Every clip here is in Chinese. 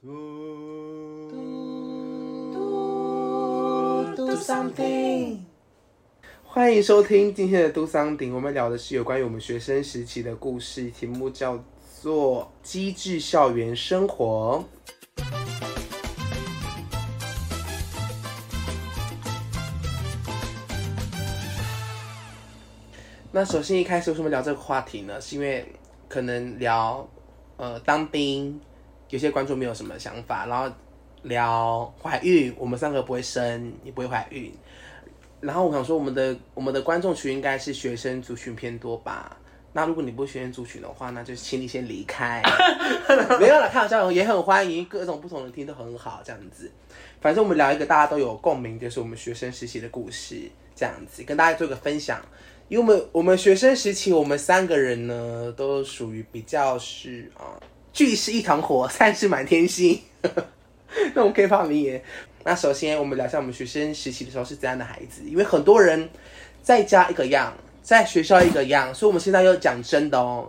Do something。欢迎收听今天的 Do Something，我们聊的是有关于我们学生时期的故事，题目叫做《机智校园生活》。那首先一开始为什么聊这个话题呢？是因为可能聊呃当兵，有些观众没有什么想法，然后聊怀孕，我们三个不会生，你不会怀孕。然后我想说，我们的我们的观众群应该是学生族群偏多吧？那如果你不是学生族群的话，那就请你先离开。没有了，开玩笑，也很欢迎各种不同的听都很好，这样子。反正我们聊一个大家都有共鸣，就是我们学生时期的故事，这样子跟大家做一个分享。因为我们我们学生时期，我们三个人呢都属于比较是啊，聚是一团火，散是满天星。那我们可以发名言。那首先我们聊一下我们学生时期的时候是怎样的孩子，因为很多人在家一个样，在学校一个样，所以我们现在要讲真的哦，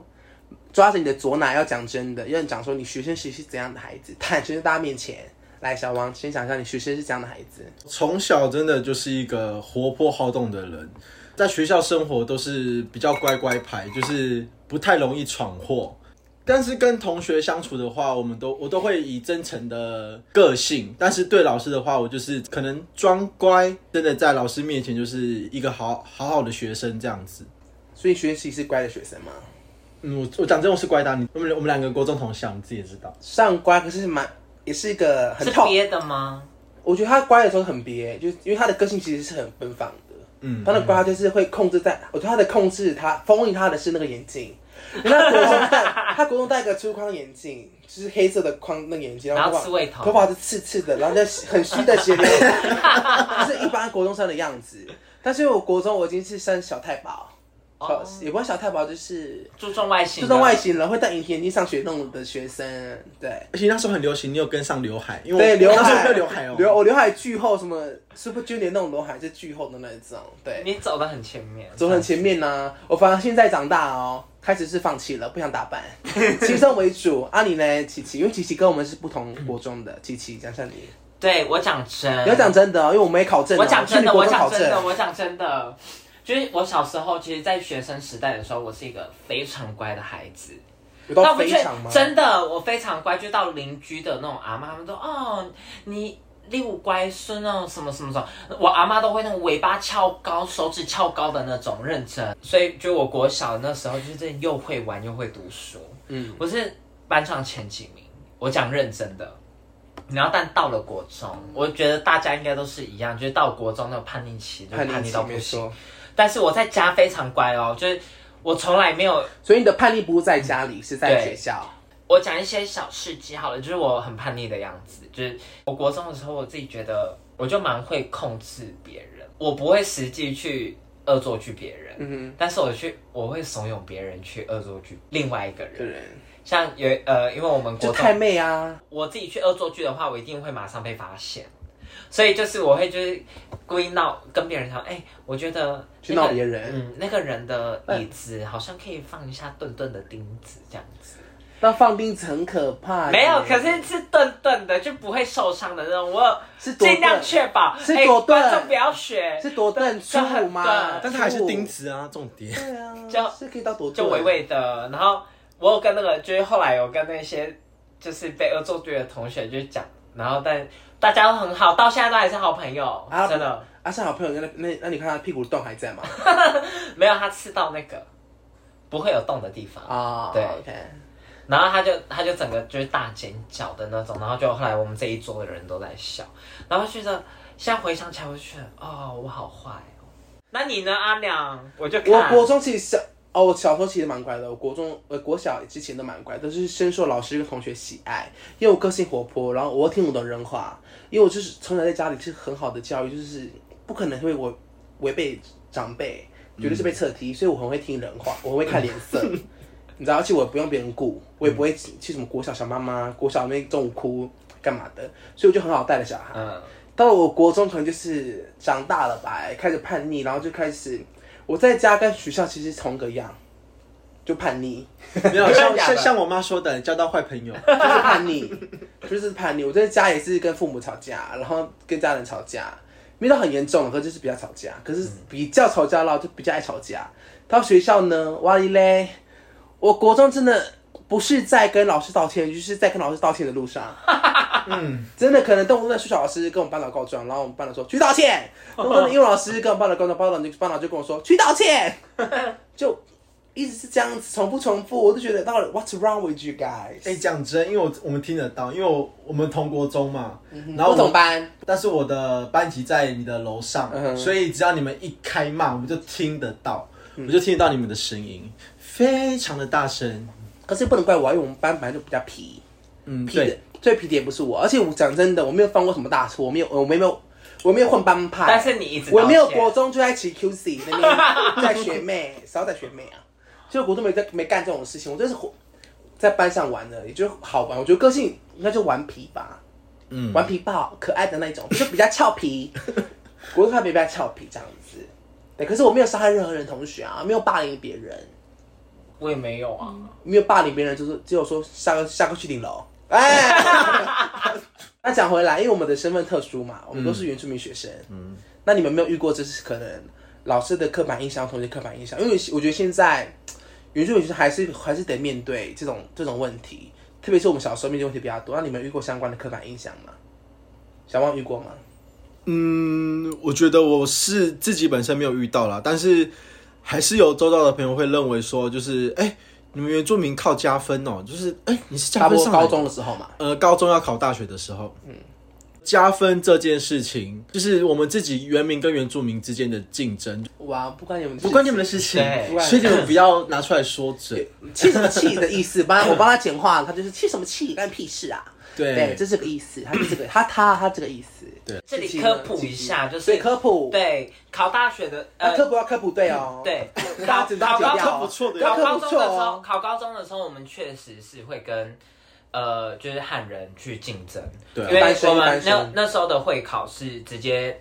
抓着你的左奶要讲真的，要讲说你学生时期是怎样的孩子，坦诚在大家面前。来，小王先讲一下你学生是怎样的孩子。从小真的就是一个活泼好动的人，在学校生活都是比较乖乖牌，就是不太容易闯祸。但是跟同学相处的话，我们都我都会以真诚的个性。但是对老师的话，我就是可能装乖，真的在老师面前就是一个好好好的学生这样子。所以学习是乖的学生吗？嗯，我我讲真，我是乖的。你我们我们两个国中同乡，你自己也知道。上乖，可是蛮也是一个很是。憋的吗？我觉得他乖的时候很憋，就因为他的个性其实是很奔放的。嗯，他的乖，就是会控制在，我觉得他的控制，他封印他的是那个眼镜。因为他国中戴，他国中戴个粗框眼镜，就是黑色的框那个眼镜，然后头发刺猬头。头发是刺刺的，然后就很虚的斜流，就是一般国中生的样子。但是我国中我已经是生小太保，哦。也不是小太保，就是注重外形，注重外。形了，会戴隐形眼镜上学那种的学生，对。而且那时候很流行，你有跟上刘海，因为对，刘我那时候海，没有刘海哦。刘我刘海巨厚，什么 Super Junior 那种刘海是巨厚的那种，对，你走的很前面，走很前面呢、我反而现在长大哦，开始是放弃了，不想打扮，轻松为主。啊，你呢，琪琪？因为琪琪跟我们是不同国中的，琪琪讲一下你，对我讲真，你要讲真的哦，因为我没考证哦，我讲真的，我讲真的，我讲真的，就是我小时候，其实，在学生时代的时候，我是一个非常乖的孩子。那非常吗？真的，我非常乖，就到邻居的那种阿妈，他们都哦，你你有乖孙哦，什么什么什么，我阿妈都会那种尾巴翘高，手指翘高的那种认真。所以，就我国小那时候，就是真的又会玩又会读书，嗯，我是班上前几名，我讲认真的。然后，但到了国中，我觉得大家应该都是一样，就是到国中那个叛逆期，就叛逆到不行。但是我在家非常乖哦，就是我从来没有所以你的叛逆不是在家里，是在对学校。我讲一些小事迹好了，就是我很叛逆的样子。就是我国中的时候，我自己觉得我就蛮会控制别人，我不会实际去恶作剧别人，嗯但是我去我会怂恿别人去恶作剧另外一个人。像有呃，因为我们国就太妹啊，我自己去恶作剧的话，我一定会马上被发现。所以就是我会就是故意闹跟别人讲，哎、我觉得、去那个闹别人嗯，那个人的椅子好像可以放一下钝钝的钉子这样子。那放钉子很可怕耶。没有，可是是钝钝的，就不会受伤的那种。我有是多尽量钝确保，是哎多钝观众不要学，是多钝粗鲁吗对？但是还是钉子啊，重点。对啊，就是可以到多就微微的。然后我有跟那个，就是后来有跟那些就是被恶作剧的同学就讲，然后但大家都很好，到现在都还是好朋友，啊真的啊，是好朋友，那那那你看他屁股洞还在吗？没有他刺到那个不会有洞的地方。啊，对，OK，然后他就他就整个就是大尖叫的那种，然后就后来我们这一桌的人都在笑，然后觉得现在回想起来，我就觉得哦，我好坏哦。那你呢，阿良？我就看我国中其实小哦，我小时候其实蛮乖的，我国中呃国小之前都蛮乖，都是深受老师跟同学喜爱，因为我个性活泼，然后我又听不懂人话，因为我就是从小在家里是很好的教育，就是不可能会我违背长辈，绝对是被侧踢，所以我很会听人话，我很会看脸色。你知道，而且我不用别人顾，我也不会去什么国小小妈妈、国小那边中午哭干嘛的，所以我就很好带的小孩。嗯，到了我国中，可能就是长大了吧，开始叛逆，然后就开始我在家跟学校其实同个样，就叛逆，没有像像像我妈说的，交到坏朋友。就是叛逆，就是叛逆。我在家也是跟父母吵架，然后跟家人吵架，没有到很严重，可就是比较吵架，可是比较吵架了就比较爱吵架。到学校呢，哇哩嘞，我国中真的不是在跟老师道歉，就是在跟老师道歉的路上。嗯，真的可能动物的数学老师跟我们班长告状，然后我们班长说去道歉。动物的英文老师跟我们班长告状，班长就班长就跟我说去道歉，就一直是这样子重复重复，我就觉得到底 What's wrong with you guys？哎、讲真，因为我我们听得到，因为我我们同国中嘛，然后不同，班，但是我的班级在你的楼上，嗯所以只要你们一开骂，我们就听得到，我就听得到你们的声音，非常的大声。可是不能怪我，因为我们班本来就比较皮，嗯，皮的对，最皮的也不是我，而且我讲真的，我没有犯过什么大错，我没有，我没有，我没有混帮派，但是你一直我没有国中就在骑 QC 那边在学妹，少在学妹啊？就国中没在没干这种事情，我就是在班上玩的，也就好玩。我觉得个性应该就顽皮吧，嗯，顽皮豹，可爱的那种，就比较俏皮。国中他比较俏皮这样子，对。可是我没有伤害任何人同学啊，没有霸凌别人，我也没有啊。没有霸凌别人，就是只有说下个下个去顶楼。哎，那讲回来，因为我们的身份特殊嘛，我们都是原住民学生。嗯，那你们没有遇过，这是可能老师的刻板印象、同学刻板印象？因为我觉得现在原住民学生还是还是得面对这种这种问题，特别是我们小时候面对问题比较多。那你们遇过相关的刻板印象吗？小旺遇过吗？嗯，我觉得我是自己本身没有遇到啦，但是还是有周遭的朋友会认为说，就是哎、你们原住民靠加分哦，就是哎、你是加分上高中的时候嘛。呃，高中要考大学的时候，嗯，加分这件事情，就是我们自己原民跟原住民之间的竞争，哇，不关你们不关你们的事情，所以你们不要拿出来说嘴。气什么气的意思？帮我帮他简化，他就是气什么气，干屁事啊！对，对，这是个意思，他是这个，他他他这个意思。这里科普一下，就是科普，对考大学的呃科普要科普对哦。对考考高中不错的考高中的时候，考高中的时候，我们确实是会跟呃，就是汉人去竞争，对啊因为我们那那时候的会考是直接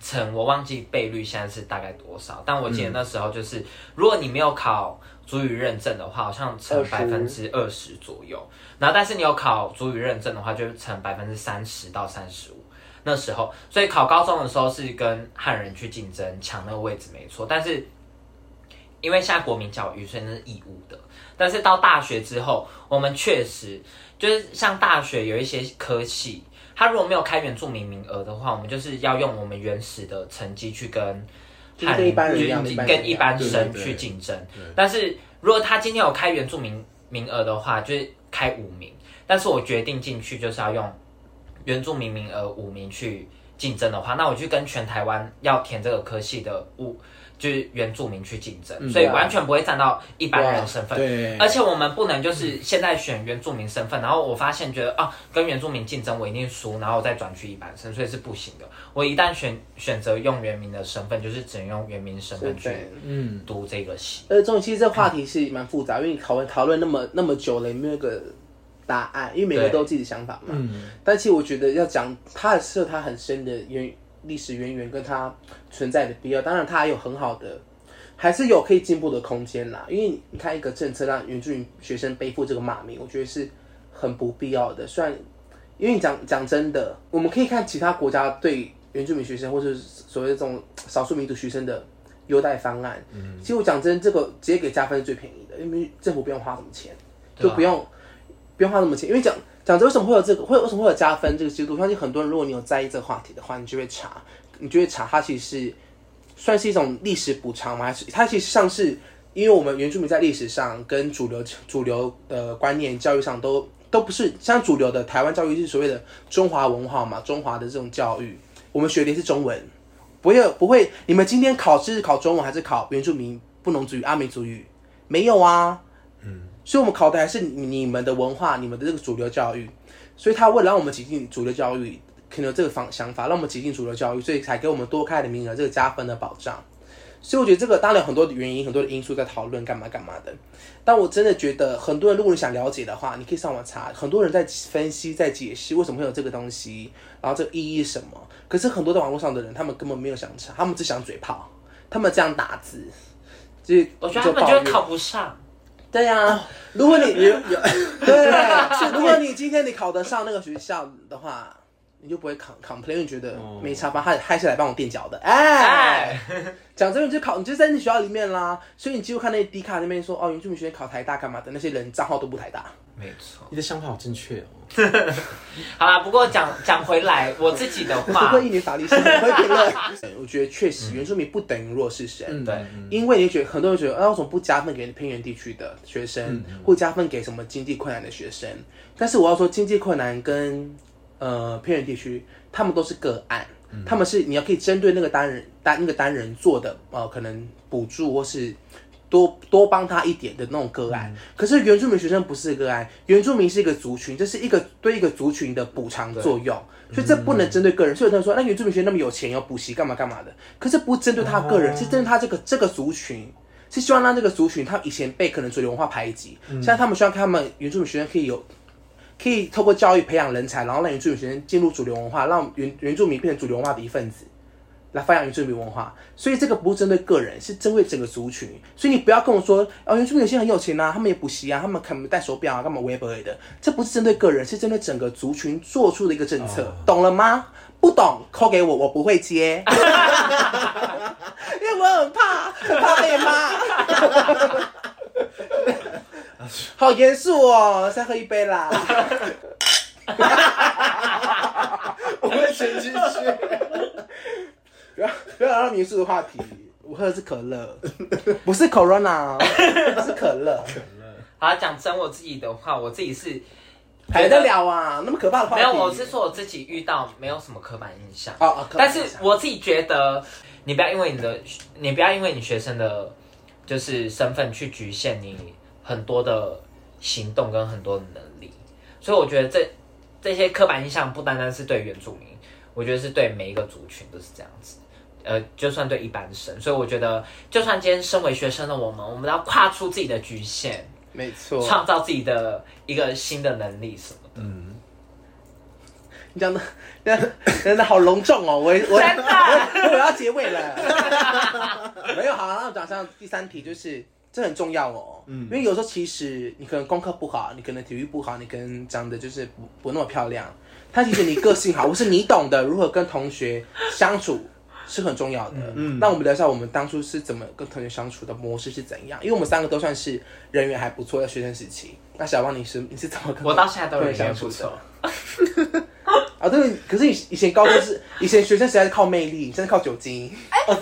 成，我忘记倍率现在是大概多少，但我记得那时候就是，如果你没有考主语认证的话，好像成20百分之二十左右，然后但是你有考主语认证的话，就成百分之三十到三十五。那时候，所以考高中的时候是跟汉人去竞争抢那个位置没错，但是因为现在国民教育，所以那是义务的。但是到大学之后，我们确实就是像大学有一些科系，它如果没有开原住民名额的话，我们就是要用我们原始的成绩去跟就是跟一般人跟一般生去竞争。但是如果他今天有开原住民名额的话，就是开五名，但是我决定进去就是要用原住民名额五名去竞争的话，那我去跟全台湾要填这个科系的五就是原住民去竞争，所以完全不会占到一般人的身份。对，而且我们不能就是现在选原住民身份，然后我发现觉得啊，跟原住民竞争我一定输，然后我再转去一般生，所以是不行的。我一旦选选择用原民的身份，就是只能用原民身份去对。嗯，读这个系。呃，这种其实这话题是蛮复杂，因为你讨论讨论那么那么久了，也没有一个答案，因为每个对都有自己的想法嘛。嗯，但其实我觉得要讲它还是有它很深的源历史渊源跟它存在的必要，当然它还有很好的，还是有可以进步的空间啦。因为你看一个政策让原住民学生背负这个骂名，我觉得是很不必要的。虽然因为你讲 讲真的，我们可以看其他国家对原住民学生或者是所谓的这种少数民族学生的优待方案。嗯其实我讲真，这个直接给加分是最便宜的，因为政府不用花什么钱，啊就不用、不用花那么钱。因为讲讲真，为什么会有这个会为什么会有加分这个制度？相信很多人，如果你有在意这个话题的话，你就会查，你就会查，它其实算是一种历史补偿吗？还是它其实像是因为我们原住民在历史上跟主流主流的观念教育上都都不是像主流的台湾教育是所谓的中华文化嘛，中华的这种教育，我们学的是中文，不会不会，你们今天考试是考中文还是考原住民不能族语、阿美族语？没有啊，所以我们考的还是你你们的文化，你们的这个主流教育，所以他为了让我们挤进主流教育，可能有这个方想法，让我们挤进主流教育，所以才给我们多开的名额，这个加分的保障。所以我觉得这个当然有很多的原因，很多的因素在讨论干嘛干嘛的。但我真的觉得很多人，如果你想了解的话，你可以上网查，很多人在分析、在解释为什么会有这个东西，然后这个意义是什么。可是很多在网络上的人，他们根本没有想查，他们只想嘴炮，他们这样打字，就是我觉得他们就考不上。对呀、如果你有 有对，如果你今天你考得上那个学校的话，你就不会 com complain，你觉得哦没差吧？他还是来帮我垫脚的，哎哎，，讲真的，你就考，你就在那学校里面啦，所以你几乎看那迪卡那边说哦，原住民学院考台大干嘛的，那些人账号都不台大。没错。你的想法好正确哦。好啦，不过讲讲回来，我自己的 不话会，一年法律系，不会评论。我觉得确实原住民不等于弱势生。嗯，对嗯因为你觉得很多人觉得，啊，为什么不加分给偏远地区的学生，或加分给什么经济困难的学生？但是我要说，经济困难跟呃偏远地区，他们都是个案，他们是你要可以针对那个单人单那个单人做的呃可能补助或是。多多帮他一点的那种个案，可是原住民学生不是个案，原住民是一个族群，这是一个对一个族群的补偿作用，所以这不能针对个人。所以有人说，那原住民学生那么有钱，有补习干嘛干嘛的，可是不针对他个人，是针对他这个这个族群，是希望让这个族群，他以前被可能主流文化排挤，现在他们希望他们原住民学生可以有。可以透过教育培养人才，然后让原住民学生进入主流文化，让原原住民变成主流文化的一份子，来发扬原住民文化。所以这个不是针对个人，是针对整个族群。所以你不要跟我说，哦，原住民有些很有钱啊，他们也补习啊，他们可能戴手表啊，干嘛微博的，这不是针对个人，是针对整个族群做出的一个政策，懂了吗？不懂扣给我，我不会接，因为我很怕，很怕被骂。好严肃哦，再喝一杯啦。我会前进去。不要不要聊到民宿的话题，我喝的是可乐，不是 Corona，是可乐，好讲真我自己的话，我自己是还得了啊？那么可怕的话题？没有，我是说我自己遇到没有什么刻板印象。哦哦，但是我自己觉得，你不要因为你的，你不要因为你学生的，就是身份去局限你很多的行动跟很多的能力。所以我觉得这这些刻板印象不单单是对原住民，我觉得是对每一个族群都是这样子。呃，就算对一般生，所以我觉得，就算今天身为学生的我们，我们都要跨出自己的局限，没错，创造自己的一个新的能力什么的。嗯，你讲的真真的好隆重哦，我我我真的我我要结尾了，没有好，那我讲上第三题就是。这很重要哦，嗯因为有时候其实你可能功课不好，你可能体育不好，你可能长得就是不不那么漂亮，但其实你个性好，或是你懂得如何跟同学相处是很重要的。嗯那我们聊一下我们当初是怎么跟同学相处的模式是怎样，因为我们三个都算是人缘还不错，的学生时期。那小汪你是你是怎么跟我到现在都人缘不错的？。啊，对，可是以以前高中是以前学生时代是靠魅力，现在靠酒精。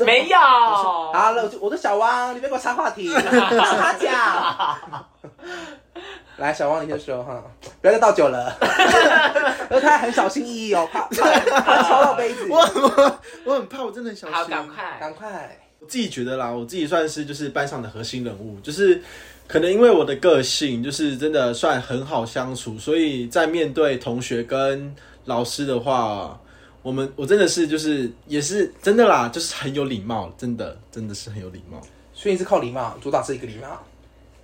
没有，好了，我就我的小汪，你别给我插话题，让他讲。来，小汪，你先说哈，不要再倒酒了。而 他还很小心翼翼哦，怕怕 怕敲到杯子。我我我很怕，我真的很小心。好，赶快。赶快，我自己觉得啦，我自己算是就是班上的核心人物，就是可能因为我的个性就是真的算很好相处，所以在面对同学跟老师的话，我们我真的是就是也是真的啦，就是很有礼貌，真的真的是很有礼貌。所以你是靠礼貌主打是一个礼貌，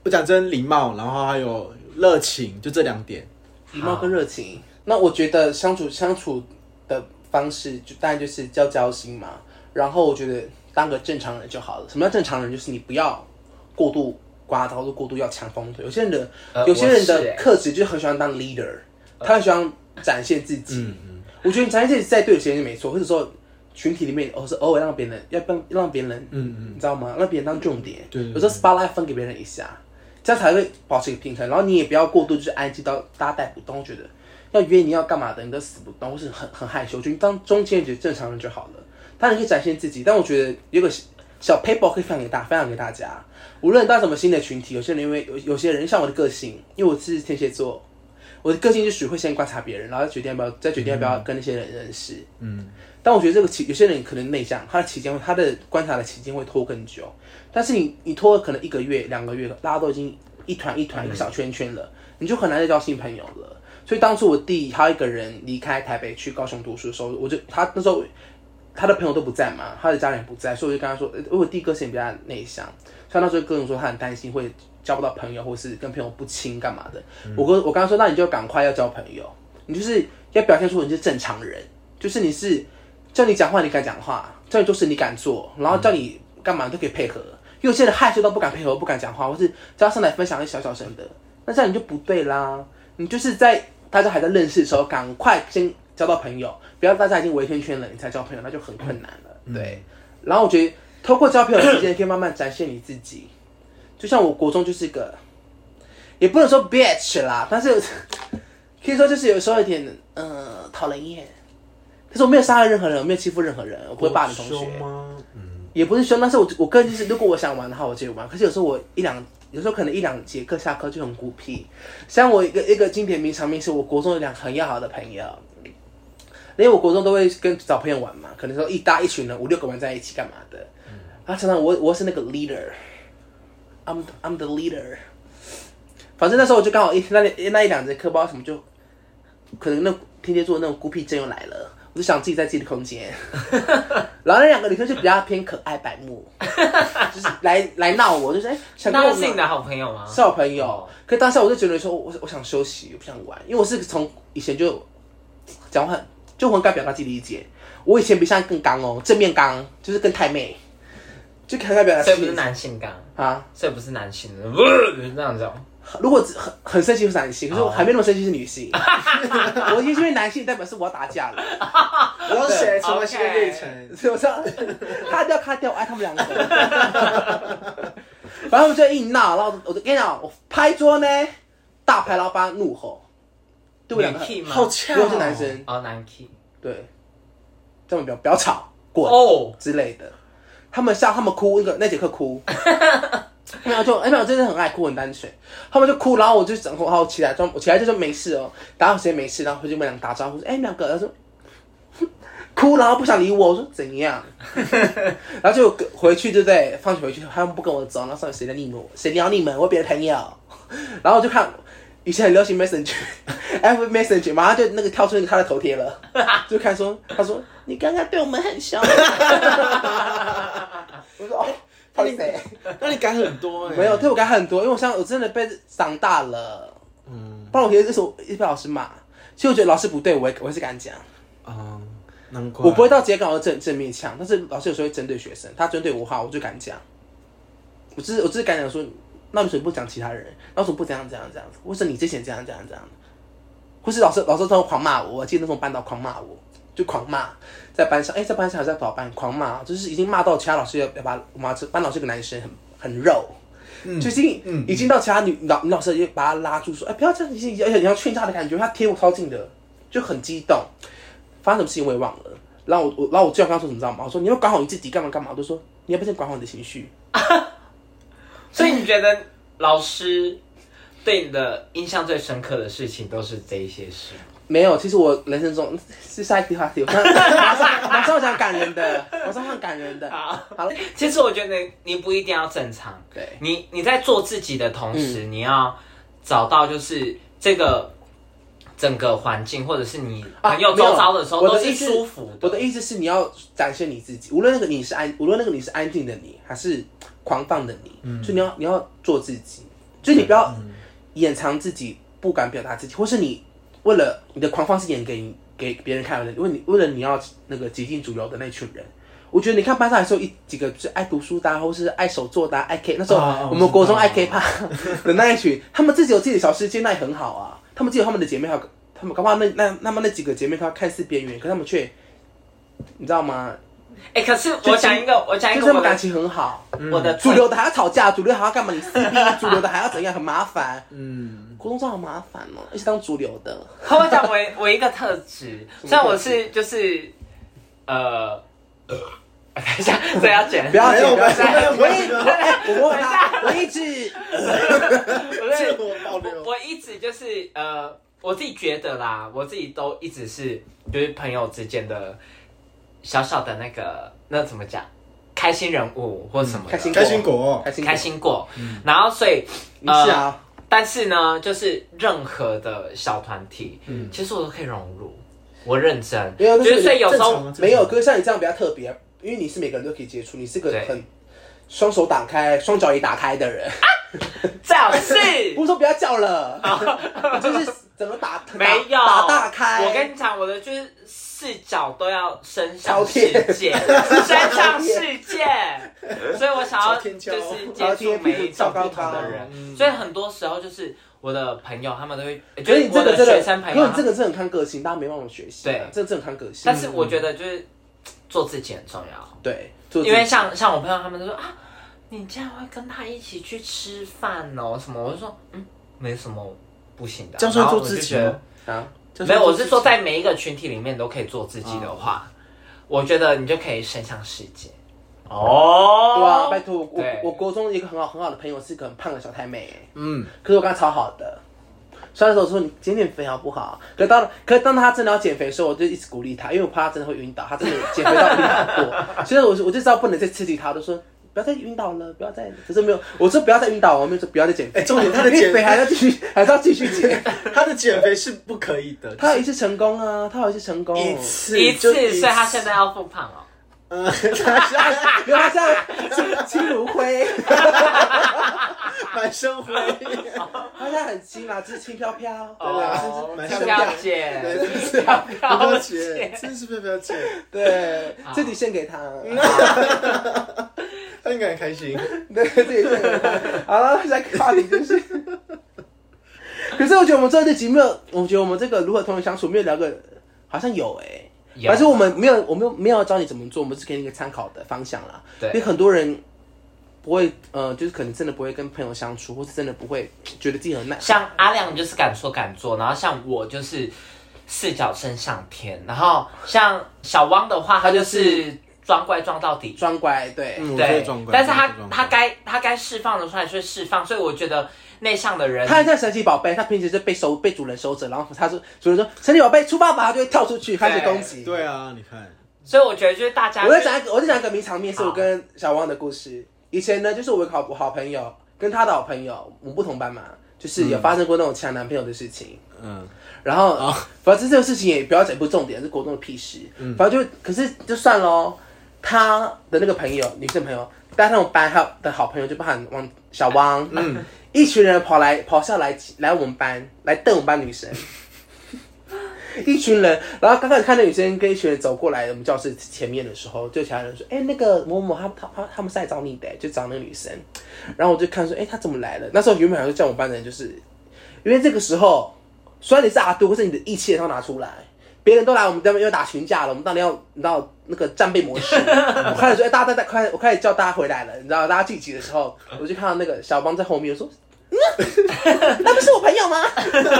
我讲真，礼貌，然后还有热情，就这两点。礼貌跟热情。那我觉得相处相处的方式，就当然就是交交心嘛。然后我觉得当个正常人就好了。什么叫正常人？就是你不要过度刮刀，或过度要抢风头。有些人的、呃有些人的特质就很喜欢当 leader，他很喜欢展现自己。嗯嗯，我觉得你展现自己在对的时间就没错，或者说群体里面，哦是偶尔让别人要帮让别人，嗯嗯你知道吗？让别人当重点。对对有时候 spotlight 分给别人一下，这样才会保持一个平衡。然后你也不要过度就是安静到大家带不动，觉得要约你要干嘛的，你都死不动，或是很很害羞，就你当中间觉得正常人就好了。当然可以展现自己，但我觉得有个小 paper 可以分享给大分享给大家。无论到什么新的群体，有些人因为有有些人像我的个性，因为我是天蝎座，我的个性就属于会先观察别人，然后再决定要不要再决定要不要跟那些人认识。嗯，但我觉得这个期有些人可能内向，他的期间会他的观察的期间会拖更久。但是你你拖了可能一个月两个月，大家都已经一团一团一个小圈圈了，你就很难再交新朋友了。所以当初我弟还有一个人离开台北去高雄读书的时候，我就他那时候他的朋友都不在嘛，他的家人也不在，所以我就跟他说，呃因为我弟个性比较内向，所以那时候跟我说他很担心会交不到朋友，或是跟朋友不亲干嘛的。我跟我刚刚说，那你就赶快要交朋友，你就是要表现出你是正常人，就是你是叫你讲话你敢讲话，叫你做事你敢做，然后叫你干嘛都可以配合。因为有些人害羞都不敢配合，不敢讲话，或是只要上来分享，一小小声的，那这样你就不对啦。你就是在大家还在认识的时候，赶快先交到朋友，不要大家已经围圈圈了，你才交朋友，那就很困难了。对。然后我觉得，透过交朋友的时间，可以慢慢展现你自己。就像我国中就是一个，也不能说 bitch 啦，但是 可以说就是有时候有点呃讨人厌。可是我没有杀害任何人，我没有欺负任何人，我不会霸凌同学。凶吗？嗯，也不是凶，但是我我个人就是，如果我想玩的话，我就玩。可是有时候我一两，有时候可能一两节课下课就很孤僻。像我一个一个经典名场面，是我国中有两个很要好的朋友，因为我国中都会跟找朋友玩嘛，可能说一搭一群人五六个玩在一起干嘛的。啊，常常我我是那个 leader，I'm I'm I'm the leader。反正那时候我就刚好一那那一两节课，不知道什么就，可能那天蝎座那种孤僻症又来了。我就想自己在自己的空间，然后那两个女生就比较偏可爱白目，就是来来闹我，就是哎，想跟我那是你的好朋友吗？是好朋友。可当时我就觉得说，我我想休息，我不想玩，因为我是从以前就讲话很就很敢表达自己理解。我以前比现在更刚哦，正面刚，就是更太妹，就很敢表达自己所以不是男性刚，啊。所以不是男性的，不是这样子哦。如果只很很生气是男性，可是我还没那么生气是女性。我因为男性代表是我要打架了。我要写什么新的历程。所以我说，卡掉卡掉，我爱他们两个。然后我们就硬闹，然后我就跟你讲，我拍桌呢，大牌老板怒吼，对不对？好呛如果是男生，哦，男 key 对，这么不要不要吵，滚哦，之类的。他们笑，他们哭，那个那节课哭，没有就哎没有，真的很爱哭，很单纯。他们就哭，然后我就整，然后我起来，装我起来就说没事哦，打好时间没事，然后回去跟两个打招呼，说哎两个，他说 哭，然后不想理我，我说怎样？然后就回去，对不对？放学回去，他们不跟我走，然后上面谁在腻我？谁撩你们？我有别的朋友。然后我就看以前很流行 Messenger，F Messenger，马上就那个跳出那个他的头贴了，就看说，他说你刚刚对我们很凶。我说哦，到底谁？那你改很多哎、没有，对我改很多，因为我现在我真的被长大了。嗯不然我觉得这是我一被老师骂。其实我觉得老师不对，我也我也是敢讲，啊，难怪我不会到直接跟老师正正面呛，但是老师有时候会针对学生，他针对我的话，我就敢讲。我只是我只是敢讲说，那为什么不讲其他人？那为什么不这样这样这样子？为什么你之前这样这样这样？或是老师老师都狂骂我，我记得那时候班导狂骂我，就狂骂，在班上，哎、在班上还是在导班狂骂，就是已经骂到其他老师要要把我们班老师有个男生很很肉，就已经、嗯已经到其他女老女老师就把他拉住说，哎、不要这样，你而且你要劝他的感觉，他贴我超近的，就很激动。发生什么事情我也忘了。然后我我然后我最后跟他说什么，你知道吗？我说你要管好你自己，干嘛干嘛？我就说你要不要先管好你的情绪？所以你觉得老师对你的印象最深刻的事情都是这一些事？没有，其实我人生中是下一题话题，我 马上马上要讲感人的，马上要感人的。好好了，其实我觉得你不一定要正常，对你你在做自己的同时，你要找到就是这个整个环境，或者是你朋友周遭的时候都是舒服的。我的意思是你要展现你自己，无论那个你是安，无论那个你是安静的你，还是狂放的你，嗯所以你要你要做自己，就是你不要掩藏自己，不敢表达自己，或是你为了你的狂放是演给给别人看的，因为你为了你要那个挤进主流的那群人。我觉得你看班上还是有一几个就是爱读书的、啊，或是爱手作的、啊、爱 K。那时候啊我们国中爱 K 趴的那一群，他们自己有自己的小世界，那也很好啊。他们自己有他们的姐妹，还有他们搞不好那那那么那几个姐妹，她看似边缘，可他们却，你知道吗？哎、可是我讲一个，我讲一就是个我们感情很好。我的主流的还要吵架，主流还要干嘛？你撕逼，主流的还要怎样？很麻烦。嗯，国中生好麻烦哦，而且当主流的。好，我讲我我一个特质，虽然我是就是呃，等一下，这要剪，不要剪，不要剪。我一，我问他，我一直我是自 我爆料我我一直就是呃，我自己觉得啦，我自己都一直是就是朋友之间的小小的那个那怎么讲，开心人物或什么的、开心开心果，开心开心过，然后所以你是啊，但是呢，就是任何的小团体，嗯。其实我都可以融入，我认真，没有就是是所以有时候没有，可是像你这样比较特别，因为你是每个人都可以接触，你是个对很双手打开、双脚也打开的人。最好是。不是说不要叫了，就是整个打没有打大开。我跟你讲，我的就是视角都要伸向世界，伸向世界，所以我想要就是接触每一种不同的人，嗯所以很多时候就是我的朋友他们都会，觉得就是你这个真的，学生朋友，因为你这个真的很看个性，大家没办法学习啊。对这个真的看个性。但是我觉得就是做自己很重要。对，因为像像我朋友他们都说啊，你竟然会跟他一起去吃饭哦什么，我就说嗯，没什么不行的。这样算然后做自己我就觉得吗啊，没有，我是说在每一个群体里面都可以做自己的话，我觉得你就可以伸向世界。哦，对啊，拜托我我国中一个很好很好的朋友是一个很胖的小太妹，嗯，可是我跟她超好的。虽然说我说你减减肥好不好？可当可当她真的要减肥的时候，我就一直鼓励她，因为我怕她真的会晕倒。她真的减肥到晕倒过，所以我我就知道不能再刺激她，我就说不要再晕倒了，不要再。可是没有，我说不要再晕倒，我没有说不要再减肥。哎重点他的 减肥还要继续，还是要继续减。他的减肥是不可以的，他有一次成功啊，他有一次成功。一次一次，所以他现在要复胖哦。嗯，没有，她现在轻轻如灰，满身灰，他现在很轻啊，只是轻飘飘。哦，蛮飘飘像飘姐，对飘飘飘飘姐姐，，真是飘飘姐，对，这题献给她。他应该很开心。对，这也是。好了，下一个话题就是。可是我觉得我们最后这集没有，我觉得我们这个如何同人相处没有聊个，好像有哎、有反正我们没有，我们没有教你怎么做，我们是给你一个参考的方向啦。对因为很多人不会，呃，就是可能真的不会跟朋友相处，或是真的不会觉得自己很难。像阿亮就是敢说敢做，然后像我就是四脚伸上天，然后像小汪的话，他就是装乖装到底。装乖，对，对但是他他该他该释放的时候还是会释放，所以我觉得内向的人，他很像神奇宝贝，他平时是被收被主人收着，然后他说主人说神奇宝贝出发吧，他就会跳出去开始攻击。对啊，你看，所以我觉得就是大家我在讲一个，我在讲一个名场面，是我跟小汪的故事。以前呢，就是我有个好好朋友跟他的好朋友，我们不同班嘛，就是有发生过那种抢男朋友的事情。嗯，然后，反正这个事情也不要讲不重点，是国中的屁事。嗯反正就，可是就算喽。他的那个朋友，女生朋友，带他们班还有的好朋友，就包含汪小汪，嗯，一群人跑来跑下来来我们班来瞪我们班女生。一群人，然后刚开始看那女生跟一群人走过来我们教室前面的时候，就其他人说：“哎、那个某某，他他他他们是来找你的，就找那个女生。”然后我就看说：“哎、他怎么来了？”那时候原本想说叫我们班的人，就是因为这个时候，虽然你是阿杜，或是你的义气也要拿出来。别人都来我们这边又打群架了，我们当然要你知道那个战备模式。我开始说：“哎、大家大家快！”我开始叫大家回来了，你知道，大家聚集的时候，我就看到那个小邦在后面，我说：“嗯，那不是我朋友吗？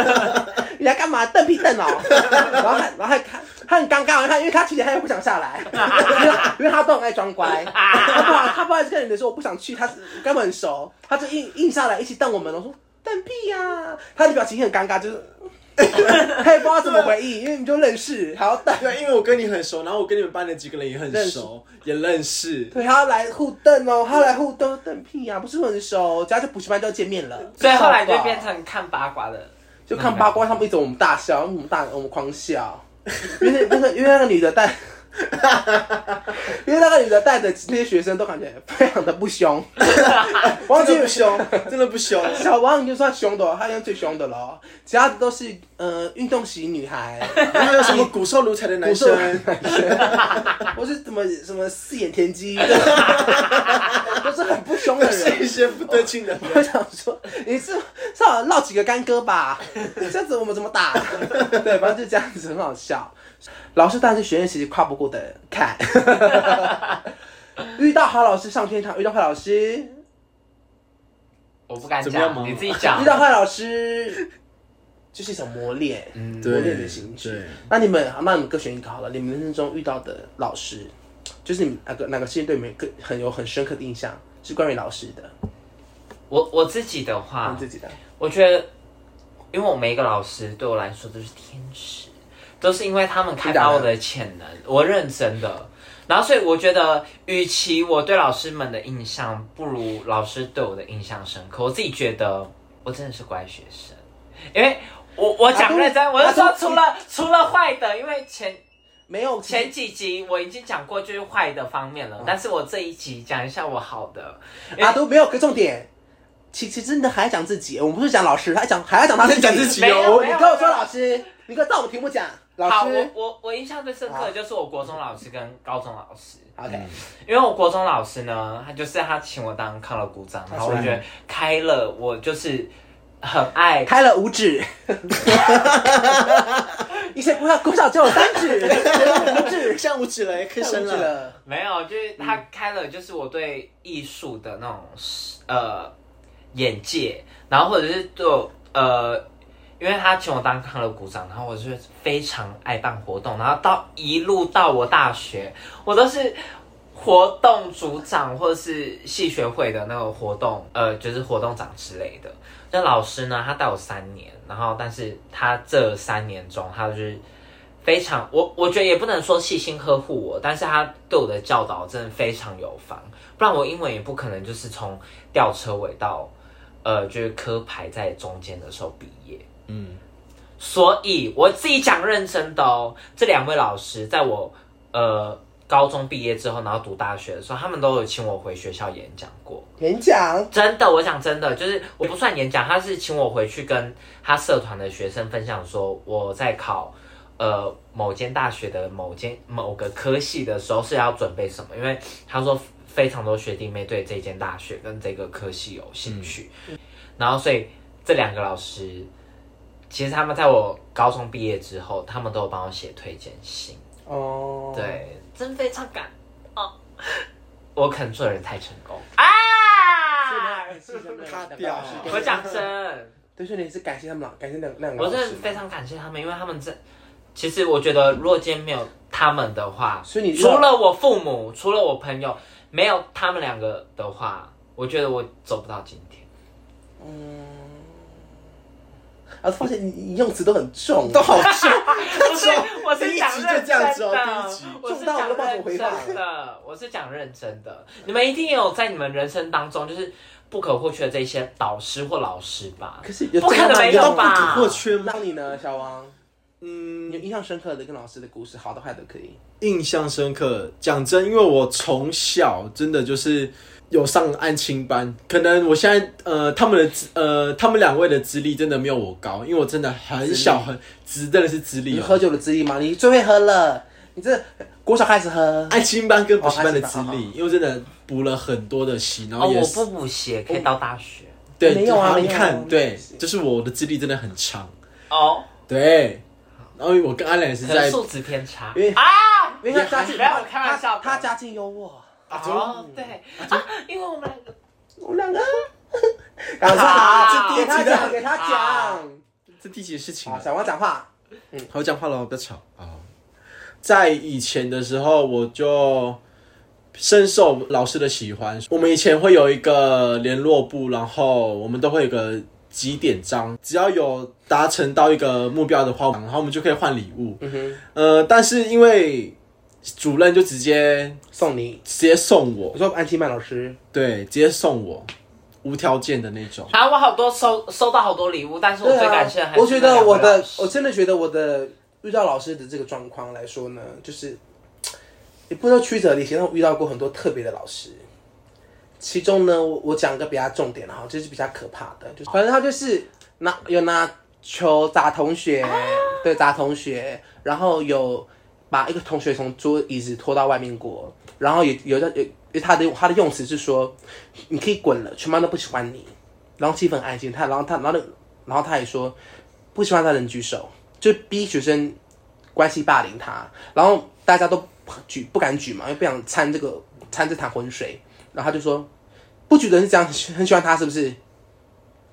你来干嘛？瞪屁瞪哦！”然后他，然后他看他很尴尬，他因为他其实他又不想下来，因为他都很爱装乖，他不好他不好意思跟你说我不想去，他是根本很熟，他就硬硬下来一起瞪我们，我说瞪屁呀、他的表情很尴尬，就是 他也不知道怎么回应，因为你就认识，还要带。对，因为我跟你很熟，然后我跟你们班的几个人也很熟，也认识。对，他要来互瞪哦，他要来互瞪，瞪屁呀、不是很熟，只要去补习班就要见面了。所以后来就变成看八卦的，就看八卦，他们一直我们大笑，我们大我们狂笑，因为那个因为那个女的带，因为那个女的带的那些学生都感觉非常的不凶，忘记真的不凶，真的不凶。小王已经算凶的了，她已经最凶的了，其他的都是呃运动型女孩，还有什么骨瘦如柴的男生？我是什么什么四眼田鸡，都是很不凶的人是。一些不得劲的我人。想说，你是至少唠几个干戈吧？这样子我们怎么打？对，反正就这样子，很好笑。老师当然是学生其实跨不过的坎。遇到好老师上天堂，遇到坏老师，我不敢怎么样吗讲，你自己讲遇。到坏老师就是一种磨练，嗯磨练的形式对。那你们，那你们各选一个好了。你们人生中遇到的老师，就是你们哪个哪个事情对你们更很有很深刻的印象，是关于老师的，我我自己的话你，自己的。我觉得，因为我每一个老师对我来说都是天使，都是因为他们开发我的潜能，我认真的。然后，所以我觉得，与其我对老师们的印象不如老师对我的印象深刻，我自己觉得我真的是乖学生，因为我我讲认真，我就说除了 除了坏的，因为前没有前几集我已经讲过就是坏的方面了，但是我这一集讲一下我好的，阿都没有个重点。其其实你还要讲自己，我们不是讲老师，还讲还要讲他自己。讲自己哦。你跟我说老师，你跟我照我们题目讲老好，我师。我我印象最深刻的就是我国中老师跟高中老师，OK，因为我国中老师呢，他就是他请我当康乐鼓掌，然后我觉得开了我就是很爱开了五指，以前国小国小只有三指，五指，像五指了，也可以五升了。没有，就是他开了，就是我对艺术的那种呃眼界，然后或者是对我呃，因为他请我当康乐鼓掌，然后我就是非常爱办活动，然后到一路到我大学，我都是活动组长或者是系学会的那个活动，呃，就是活动长之类的。那老师呢，他带我三年，然后但是他这三年中，他就是非常，我我觉得也不能说细心呵护我，但是他对我的教导真的非常有方，不然我英文也不可能就是从吊车尾到呃就是科排在中间的时候毕业。嗯，所以我自己讲认真的哦，这两位老师在我呃高中毕业之后，然后读大学的时候，他们都有请我回学校演讲过。演讲，真的，我讲真的，就是我不算演讲，他是请我回去跟他社团的学生分享说我在考呃某间大学的某间某个科系的时候是要准备什么，因为他说非常多学弟妹对这间大学跟这个科系有兴趣，然后所以这两个老师其实他们在我高中毕业之后，他们都有帮我写推荐信，哦，，对，真非常感哦，我可能做人太成功。啊。他表示我讲真，对，所以你是感谢他们老，感谢两两个我老师吗？真的非常感谢他们，因为他们真，其实我觉得如果今天没有他们的话，所以你除了我父母，除了我朋友，没有他们两个的话，我觉得我走不到今天。嗯啊，发现你你用词都很重，都好重，不是，我第一集就是讲认这样子哦我是讲认真的，我是讲认真的。你们一定有在你们人生当中，就是不可或缺的这些导师或老师吧？可是有不可能没有吧可或缺吗？你呢，小王，嗯你有，印象深刻的跟老师的故事，好的坏的可以。印象深刻。讲真，因为我从小真的就是有上安亲班，可能我现在呃他们的资呃他们两位的资历真的没有我高，因为我真的很小很资真的是资历哦。你喝酒的资历吗？你最会喝了，你这国小开始喝，安青班跟补习班的资历，因为真的补了很多的习，然后也是、不补习可以到大学对，没有啊好没有啊你看，对，就是我的资历真的很长，哦，对。然后我跟阿良也是在素质偏差。因为啊。因为他家境，不要开玩笑他他家境优渥，啊，对。啊，因为我们两个。我们两个，赶快好给他这第一集的。讲，给他好讲。这第几的事情？小王讲话，好讲话了，不要吵。啊！在以前的时候，我就深受老师的喜欢。我们以前会有一个联络部，然后我们都会有个几点章，只要有达成到一个目标的话，然后我们就可以换礼物。嗯哼，呃，但是因为主任就直接送你。直接送我我，说安琪曼老师，对，直接送我，无条件的那种。啊，我好多收收到好多礼物，但是我最感谢还是我觉得我的我真的觉得我的遇到老师的这个状况来说呢，就是也不知道曲折离奇，但我遇到过很多特别的老师。其中呢，我我讲个比较重点的哈，就是比较可怕的，就是反正他就是拿有拿球砸同学，对，砸同学，然后有把一个同学从桌椅子拖到外面过，然后有有的有有他的他的用词是说，你可以滚了，全班都不喜欢你，然后气氛很安静，他然后他然后那然后他也说不喜欢他的人举手，就逼学生关系霸凌他，然后大家都举不敢举嘛，因为不想掺这个掺这潭浑水，然后他就说不举的人是这样很喜欢他是不是？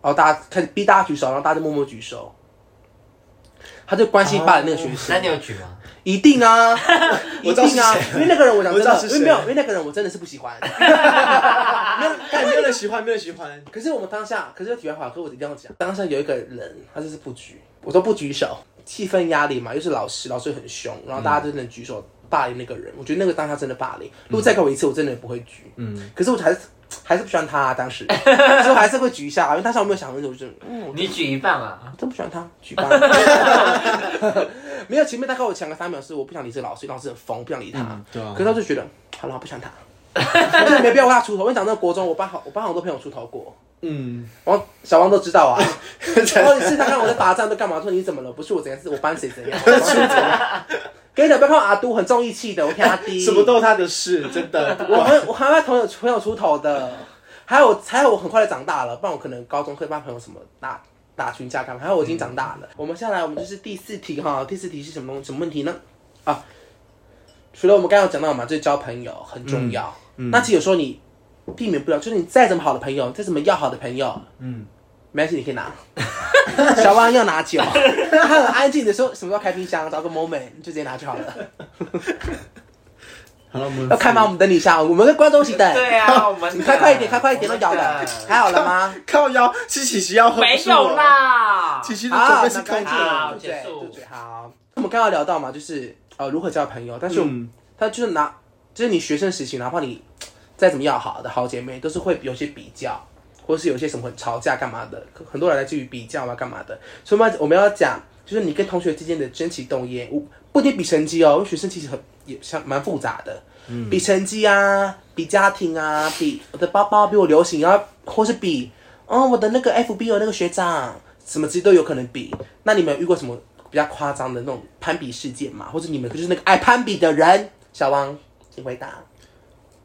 然后大家开始逼大家举手，然后大家就默默举手。他就关心霸凌那个学生，那你有举吗？一定啊，一定啊，因为那个人我讲真的，因为没有，因为那个人我真的是不喜欢。没有，但没有人喜欢，没有人喜欢。可是我们当下，可是体外话，可是我一定要讲，当下有一个人，他就是不举，我说不举手，气氛压力嘛，又是老师，老师很凶，然后大家就能举手霸凌那个人，我觉得那个当下真的霸凌。如果再给我一次，我真的不会举。嗯，可是我还是还是不喜欢他、啊，当时，所以我还是会举一下，因为当时我没有想很久，我就嗯，你举一半啊？真不喜欢他，举半。没有，前面大概我抢个三秒，是我不想理这个老师，老师很疯，不想理他。嗯对啊可是他就觉得，好了，我不喜欢他，我真的没必要为他出头。我讲，那个国中，我班好，我班好多朋友出头过，嗯，王小王都知道啊。然后你试看看我在罚站都干嘛？说你怎么了？不是我怎样，是我班谁怎样。跟你讲，不要看阿都很重义气的，我看他低。什么都他的事，真的。我很我还会朋友朋友出头的，还有还有我很快就长大了，不然我可能高中会帮朋友什么打打群架干嘛？还有我已经长大了。我们下来我们就是第四题哈，第四题是什么东什么问题呢？啊，除了我们刚刚有讲到嘛，就是交朋友很重要。嗯那其实有时候你避免不了，就是你再怎么好的朋友，再怎么要好的朋友，嗯，没关系，你可以拿。小汪要拿酒，他很安静的时候，什么时候开冰箱，找个 moment 你就直接拿就好了。好了，我们要开吗？我们等你一下，我们跟观众一起等。对啊，我们你开快一点，开快一点，都咬了，还好了吗？靠腰是琪琪要喝，没有，啦。琪琪的，准备是空结束对对，好。我们刚刚聊到嘛，就是呃如何交朋友，但是我们嗯他就是拿，就是你学生时期，哪怕你再怎么要好的好姐妹，都是会有些比较，或是有些什么吵架干嘛的，很多人来自于比较啊干嘛的。所以我们要我们要讲，就是你跟同学之间的争奇斗艳，我不一定比成绩哦，因为学生其实很也像蛮复杂的，比成绩啊，比家庭啊，比我的包包比我流行，然后或是比哦我的那个 FB 有那个学长，什么其实都有可能比。那你们有遇过什么比较夸张的那种攀比事件吗？或者你们就是那个爱攀比的人？小王，请回答。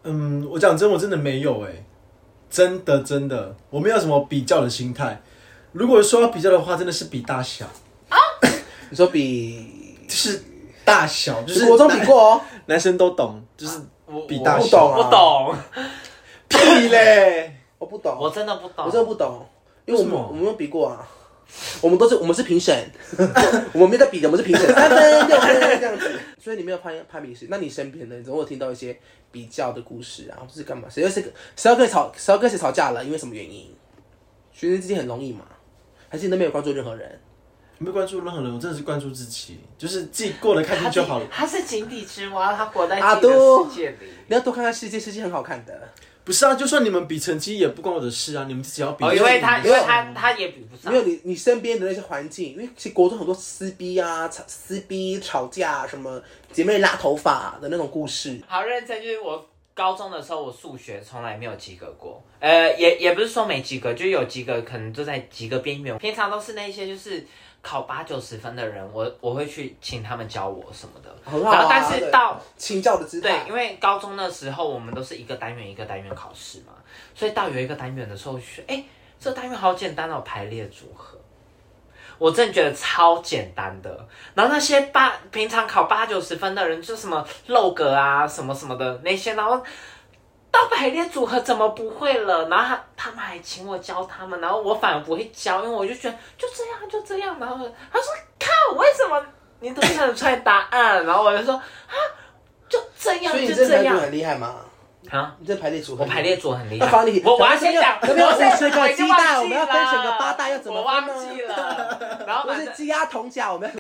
嗯，我讲真，我真的没有哎、真的真的，我没有什么比较的心态。如果说要比较的话，真的是比大小，你说比就是大小，就是国中比过哦，男生都懂，就是我比大我不小。懂啊不懂，屁嘞！我不懂，我真的不懂。我真的不懂，因为我们为什么我们没有比过啊。我们都是我们是评审，我们没有在比的，我们是评审，三分六分这样子。所以你没有攀攀比事，那你身边的你总会听到一些比较的故事啊，或是干嘛？谁要是谁要跟谁吵，谁要跟谁吵架了，因为什么原因？学生之间很容易嘛？还是你都没有关注任何人？没关注任何人，我真的是关注自己，就是自己过得开心就好了。他是井底之蛙，他活在阿自己世界里。你要多看看世界，世界很好看的。不是啊，就算你们比成绩也不关我的事啊，你们自己要比。哦，因为他，因为他，他也比不上没。有你你身边的那些环境，因为其实国中很多撕逼啊、吵撕逼、吵架什么姐妹拉头发的那种故事。好认真，就是我高中的时候，我数学从来没有及格过。呃，也也不是说没及格，就有及格，可能就在及格边缘。平常都是那些就是考八九十分的人，我我会去请他们教我什么的。很好啊然后，但是到请教的姿对，因为高中的时候我们都是一个单元一个单元考试嘛，所以到有一个单元的时候，我就觉得哎，这单元好简单哦，排列组合。我真的觉得超简单的，然后那些八平常考八九十分的人，就什么漏格啊，什么什么的那些，然后到排列组合怎么不会了？然后他他们还请我教他们，然后我反而不会教，因为我就觉得就这样就这样，然后他说靠，为什么你都看得出来答案？然后我就说啊，就这样所以你就这样很厉害吗？啊。你这排列组合，我排列组很厉害。我我要先讲，有没有我先吃个鸡蛋我们要分成个八蛋要怎么我忘记了。然后反正，我是鸡鸭同脚，我们要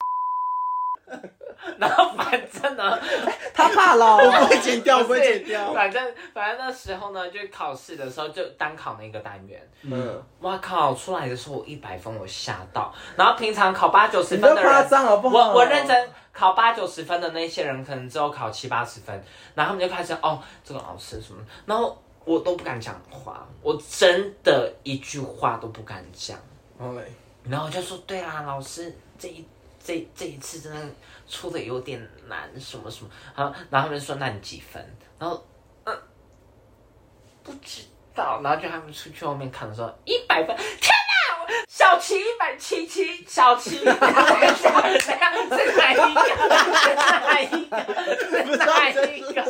然后反正呢，他怕了，我不会剪掉，不会剪掉。反正反正那时候呢，就考试的时候就单考那个单元。嗯，哇靠！出来的时候我一百分，我吓到。然后平常考八九十分的人，张好不好？我我认真考八九十分的那些人，可能只有考七八十分，然后他们就开始哦，这个老师什么，然后我都不敢讲话，我真的一句话都不敢讲。好嘞，然后我就说，对啦，老师这一这这一次真的出的有点难，什么什么，好然后他们说，那你几分？然后嗯，不知道，然后就他们出去外面看的时候，一百分，天！小七一百七七，小七，等一下，等一下是哪一个？是哪一个？是哪一个？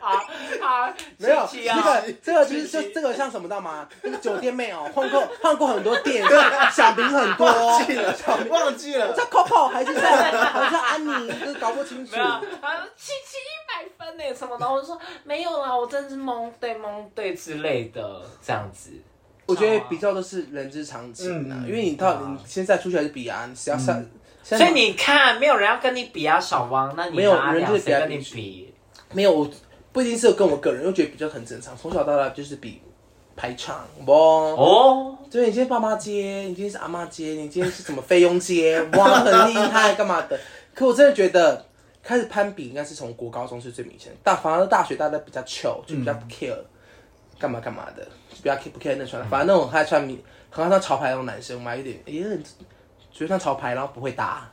好好，没有七七哦这个这个就是就这个像什么知道吗？那个酒店妹哦，换过换过很多店，小明很多，忘记了忘记了叫 Coco 还是叫还是叫安妮，就是搞不清楚没。有，七七一百分呢什么的，我就说没有啦，我真是蒙对蒙对之类的这样子。我觉得比较都是人之常情啊，嗯因为你到你现在出去还是比啊，你只要上，所以你看，没有人要跟你比啊，小王，那你没有人就是跟你比比？没有，我不一定是跟我个人，我觉得比较很正常，从小到大就是比排场，不。哦，对，你今天爸妈接，你今天是阿妈接，你今天是什么菲佣接，哇，很厉害，干嘛的？可我真的觉得，开始攀比应该是从国高中是最明显的，大反而大学大家比较 chill，就比较不 care，、干嘛干嘛的，就不要 keep 不 care 那穿，反正那种很爱穿名很爱穿潮牌那种男生，我们还有点也很觉得穿潮牌然后不会搭，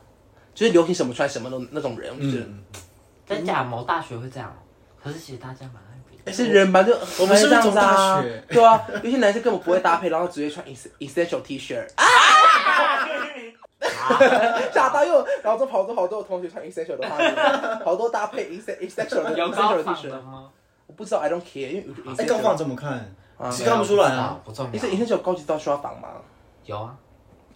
就是流行什么穿什么的那种人，我就觉得。嗯，真假某大学会这样，可是其实大家蛮爱比的。是人吧，就我们是这样子啊大学？对啊，有些男生根本不会搭配，然后直接穿 es- essential T 恤，啊，吓到又，然后就好多好多同学穿 essential 的话，好多搭配 es- essential 的 T 恤？我不知道，I don't care，因为哎，高仿怎么看？啊其实看不出来啊。不重你是要。essential 高级到需要绑吗？有啊，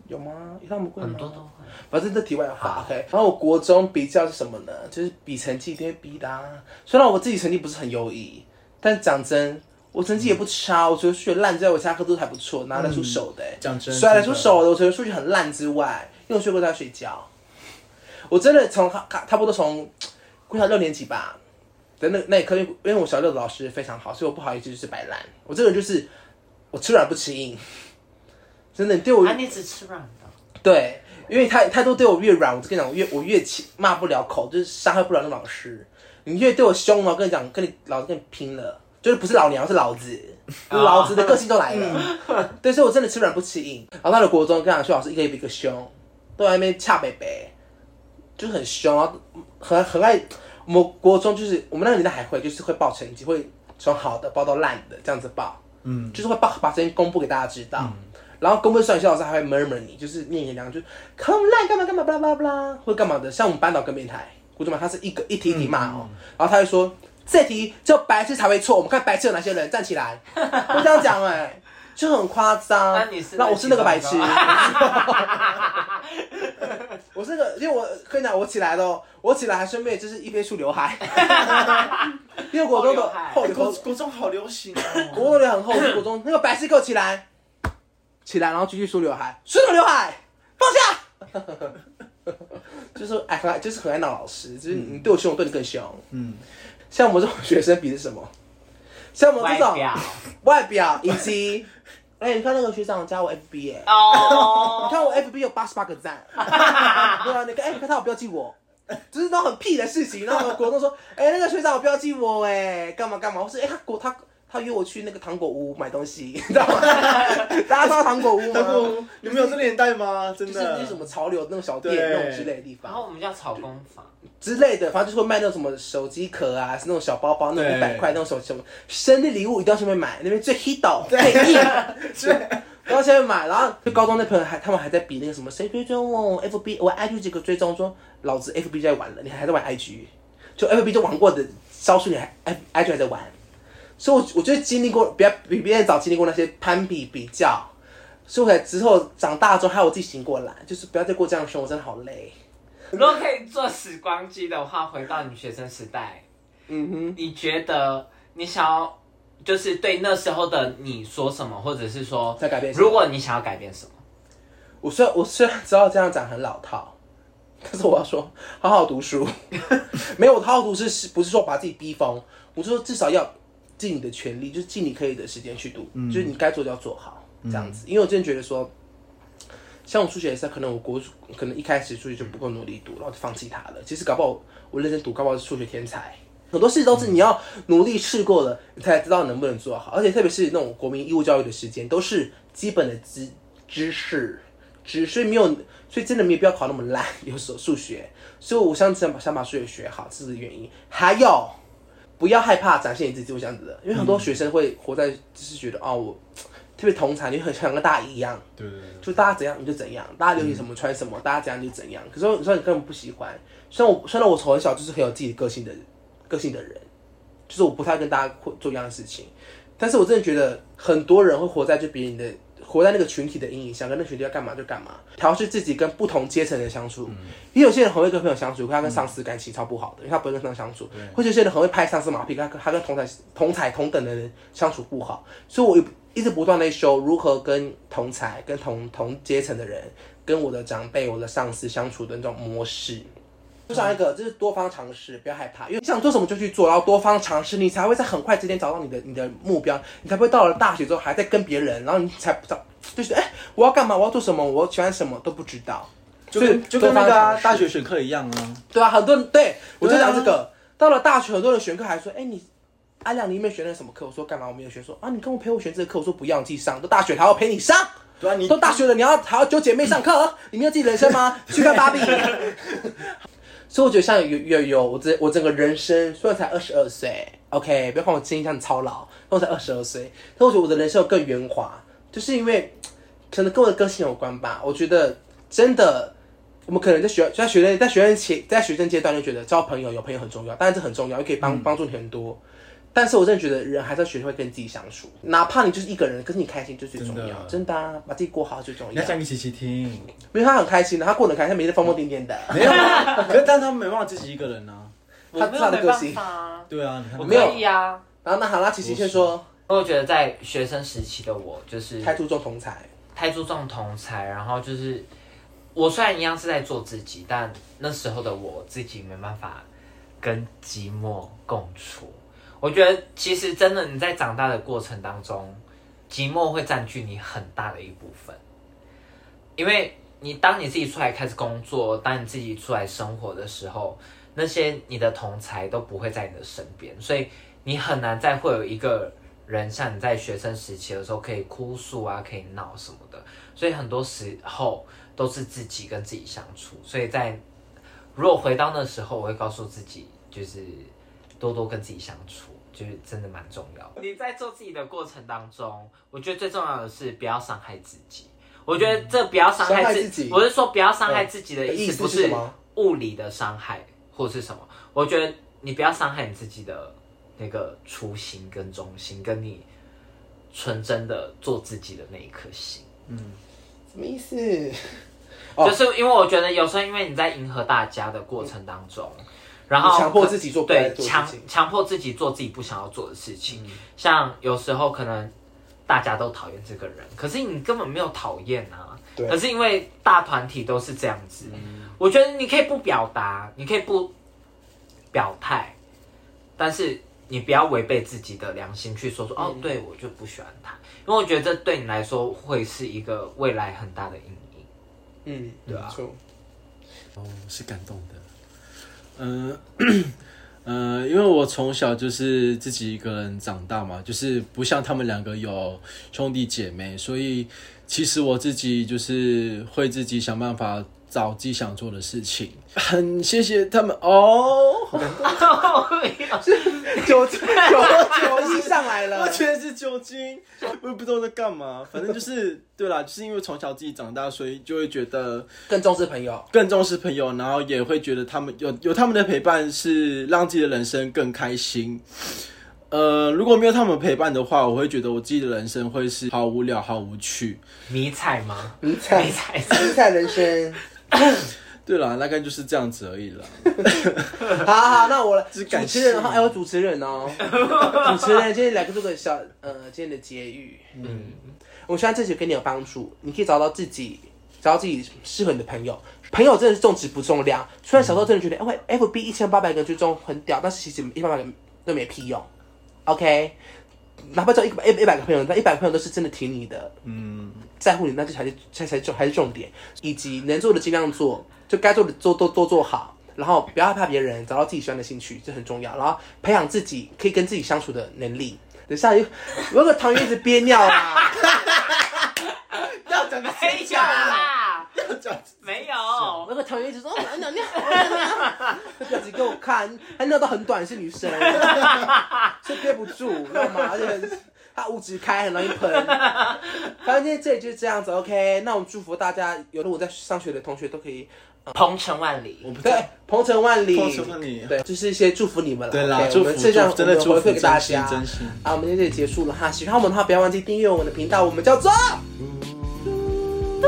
有吗？有那么贵吗？很多都会。反正这题外话，OK。然后我国中比较是什么呢？就是比成绩一定会逼的、啊。虽然我自己成绩不是很优异，但讲真，我成绩也不差。我觉得数学烂之外，我其他科都还不错，拿得出手的、欸。讲真，甩得出真的手的，我觉得数学很烂之外，因为我睡过在睡觉。我真的从差差不多从国小六年级吧的那那一刻，因为我小六的老师非常好，所以我不好意思就是摆烂。我这个人就是我吃软不吃硬，真的，你对我啊，你只吃软的。对，因为他他都对我越软，我就跟你讲，我越我越气骂不了口，就是伤害不了那老师。你越对我凶嘛，我跟你讲，跟你老子跟你拼了，就是不是老娘是老子，啊老子的个性都来了。对，所以我真的吃软不吃硬。然后到了国中，跟讲薛老师一个比一个凶，都在那边恰北北，就是很凶，然后很很爱。我们国中就是我们那个年代还会，就是会报成绩，会从好的报到烂的这样子报。嗯，就是会报把成绩公布给大家知道，然后公布出来，肖老师还会 murmur 你，就是念你两句，考那么烂干嘛干嘛巴拉巴拉巴拉，或者干嘛。的。像我们班导更变态，古主嘛，他是一个一题一题骂哦，然后他会说这题只有白痴才会错，我们看白痴有哪些人，站起来，会这样讲哎、就很夸张。那你是那我是那个白痴，我是那个，因为我跟你讲，我起来了哦，我起来还顺便就是一边梳刘海，因为国中的后国国中好流行国哦。中刘海很厚，国中那个白痴给我起来，起来，然后继续梳刘海，梳什么刘海？放下。就是哎，很爱，就是很爱闹老师，就是你对我凶，我对你更凶。嗯，像我们这种学生比是什么？像我们这种外表以及，哎、你看那个学长加我 FB 哎、你哦，看我 FB 有八十八个赞，对啊，你看，哎、你看他有标记我，就是那种很屁的事情。然后国中说，哎、那个学长有标记我，哎，干嘛干嘛？我说，哎、他国他他约我去那个糖果屋买东西，你知道吗？大家知道糖果屋吗？糖果屋，你们有这年代吗？真就是的？那什么潮流那种小店对那种之类的地方然后我们叫草工坊，之类的，反正就是会卖那种什么手机壳啊，是那种小包包，那种一百块那种手什么生日礼物一定要去那边买，那边最 hit 最硬。然后现在买，然后就高中那朋友还他们还在比那个什么谁追踪我 FB 我 IG 这个追踪说老子 FB 在玩了，你还在玩 IG，就 FB 就玩过的招数你还 I IG 还在玩，所以我我觉得经历过比比别人早经历过那些攀比比较，所以我才之后长大之后还有我自己醒过来，就是不要再过这样的生活，真的好累。如果可以做时光机的话，回到你学生时代，嗯哼。你觉得你想要就是对那时候的你说什么，或者是说，在改变什么如果你想要改变什么，我虽然我虽然知道这样讲很老套，但是我要说好好读书。没有，我好好读书是不是说把自己逼疯？我是说至少要尽你的全力，就是尽你可以的时间去读，就是你该做就要做好，这样子。因为我真的觉得说，像我数学也是，可能我国可能一开始数学就不够努力读，然后就放弃它了。其实搞不好我认真读，搞不好是数学天才。很多事都是你要努力试过了，你才知道能不能做好。而且特别是那种国民义务教育的时间，都是基本的知知识，知所以没有，所以真的没有必要考那么烂。有时候数学，所以我想想把想把数学学好，这是原因。还有，不要害怕展现你自己，就这样子的，因为很多学生会活在就是觉得哦，我特别同产，你很想跟大家一样。对对对，就大家怎样你就怎样，大家流行什么穿什么，大家怎样就怎样。可是你说你根本不喜欢，虽然我虽然我从很小就是很有自己的个性的个性的人，就是我不太跟大家会做一样的事情，但是我真的觉得很多人会活在就别人的活在那个群体的阴影下，跟那群体要干嘛就干嘛，调试自己跟不同阶层的人相处。因为有些人很会跟朋友相处，可他跟上司感情超不好的，因为他不会跟上司相处；或者有些人很会拍上司马屁，他跟他跟同台同台同等的人相处不好。所以我一直不断的修如何跟同才、跟同同阶层的人、跟我的长辈、我的上司相处的那种模式。就像一个，就是多方尝试，不要害怕，因为你想做什么就去做，然后多方尝试，你才会在很快之间找到你的你的目标，你才不会到了大学之后还在跟别人，然后你才不知道，就是哎、我要干嘛，我要做什么，我喜欢什么都不知道。就就跟那个大学选课一样啊。对啊，很多人对我就讲这个，到了大学，很多人选课还说，哎、你阿亮，你有没有选那什么课？我说干嘛？我没有选。说啊，你跟我陪我选这个课。我说不要，你自己上。都大学还要陪你上，对啊，你都大学了，你要还要揪姐妹上课？你没有自己人生吗？去看芭比。所以我觉得像有有有我这我整个人生虽然才二十二岁，OK，不要看我声音像操劳，但我才二十二岁，但我觉得我的人生有更圆滑，就是因为可能跟我的个性有关吧。我觉得真的，我们可能在学在学生在学生期在学生阶段就觉得交朋友有朋友很重要，当然这很重要，也可以帮帮助你很多。但是我真的觉得人还是要学会跟自己相处，哪怕你就是一个人，可是你开心就最重要，真的真的啊，把自己过好最重要你要。讲给琪琪听，因为他很开心的，他过得很开心，他每天疯疯癫癫的。没有啊，可是但他没办法自己一个人啊。我没他他有没办的个性法啊，对啊，你看我没有啊。然后那好，那琪琪先说，我觉得在学生时期的我，就是太注重同才，太注重同才，然后就是我虽然一样是在做自己，但那时候的我自己没办法跟寂寞共处。我觉得其实真的你在长大的过程当中，寂寞会占据你很大的一部分，因为你当你自己出来开始工作，当你自己出来生活的时候，那些你的同才都不会在你的身边，所以你很难再会有一个人像你在学生时期的时候可以哭诉啊，可以闹什么的，所以很多时候都是自己跟自己相处。所以在如果回到那时候，我会告诉自己，就是多多跟自己相处，就是真的蛮重要的。你在做自己的过程当中，我觉得最重要的是不要伤害自己。我觉得这不要伤伤害自己我是说不要伤害自己的意意思，不是物理的伤害或是什么。我觉得你不要伤害你自己的那个初心跟中心，跟你纯真的做自己的那一颗心。嗯什么意思？哦就是因为我觉得有时候因为你在迎合大家的过程当中，然后强迫自己做对强强迫自己做自己不想要做的事情，嗯像有时候可能大家都讨厌这个人，可是你根本没有讨厌啊。可是因为大团体都是这样子，我觉得你可以不表达，你可以不表态，但是你不要违背自己的良心去说说、哦，对我就不喜欢他，因为我觉得这对你来说会是一个未来很大的阴影。嗯，对啊哦，是感动的。嗯、呃，因为我从小就是自己一个人长大嘛，就是不像他们两个有兄弟姐妹，所以其实我自己就是会自己想办法找自己想做的事情。很谢谢他们哦，好感动酒酒酒一上来了我了，觉得是酒精，我也不知道在干嘛。反正就是对啦，就是因为从小自己长大，所以就会觉得更重视朋友。更重视朋友，然后也会觉得他们有有他们的陪伴是让自己的人生更开心。呃，如果没有他们陪伴的话，我会觉得我自己的人生会是好无聊、好无趣。迷彩吗？迷彩迷彩迷彩人生。对啦，大概就是这样子而已啦。好好好，那我来 是感主持人，谢还有主持人哦。主持人今天来做个小呃今天的结语。嗯，我希望这集给你有帮助，你可以找到自己，找到自己适合你的朋友。朋友真的是重质不重量。虽然小时候真的觉得，哎、f b 一千八百个追踪很屌，但是其实一百个都没屁用。OK，哪怕只有一百一一百个朋友，但一百个朋友都是真的挺你的，嗯，在乎你，那就才是才才重还是重点。以及能做的尽量做，就该做的做都都做好，然后不要害怕别人，找到自己喜欢的兴趣，这很重要。然后培养自己可以跟自己相处的能力。等一下，有有个糖圆一直憋尿啊。要讲的没有啦，要讲没有。那个团员一直说哦尿尿尿，这表情给我看，他尿道很短，是女生，所以憋不住，你知道吗？而且他五指开，很容易喷。反正今天这里就是这样子，OK。那我们祝福大家，有的我在上学的同学都可以鹏程万里。对，鹏程万里。对，就是一些祝福你们了。对，我们剩下真的有回馈给大家。啊，我们今天这里结束了哈。喜欢我们的话，不要忘记订阅我们的频道，我们叫做嘟嘟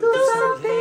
嘟嘟。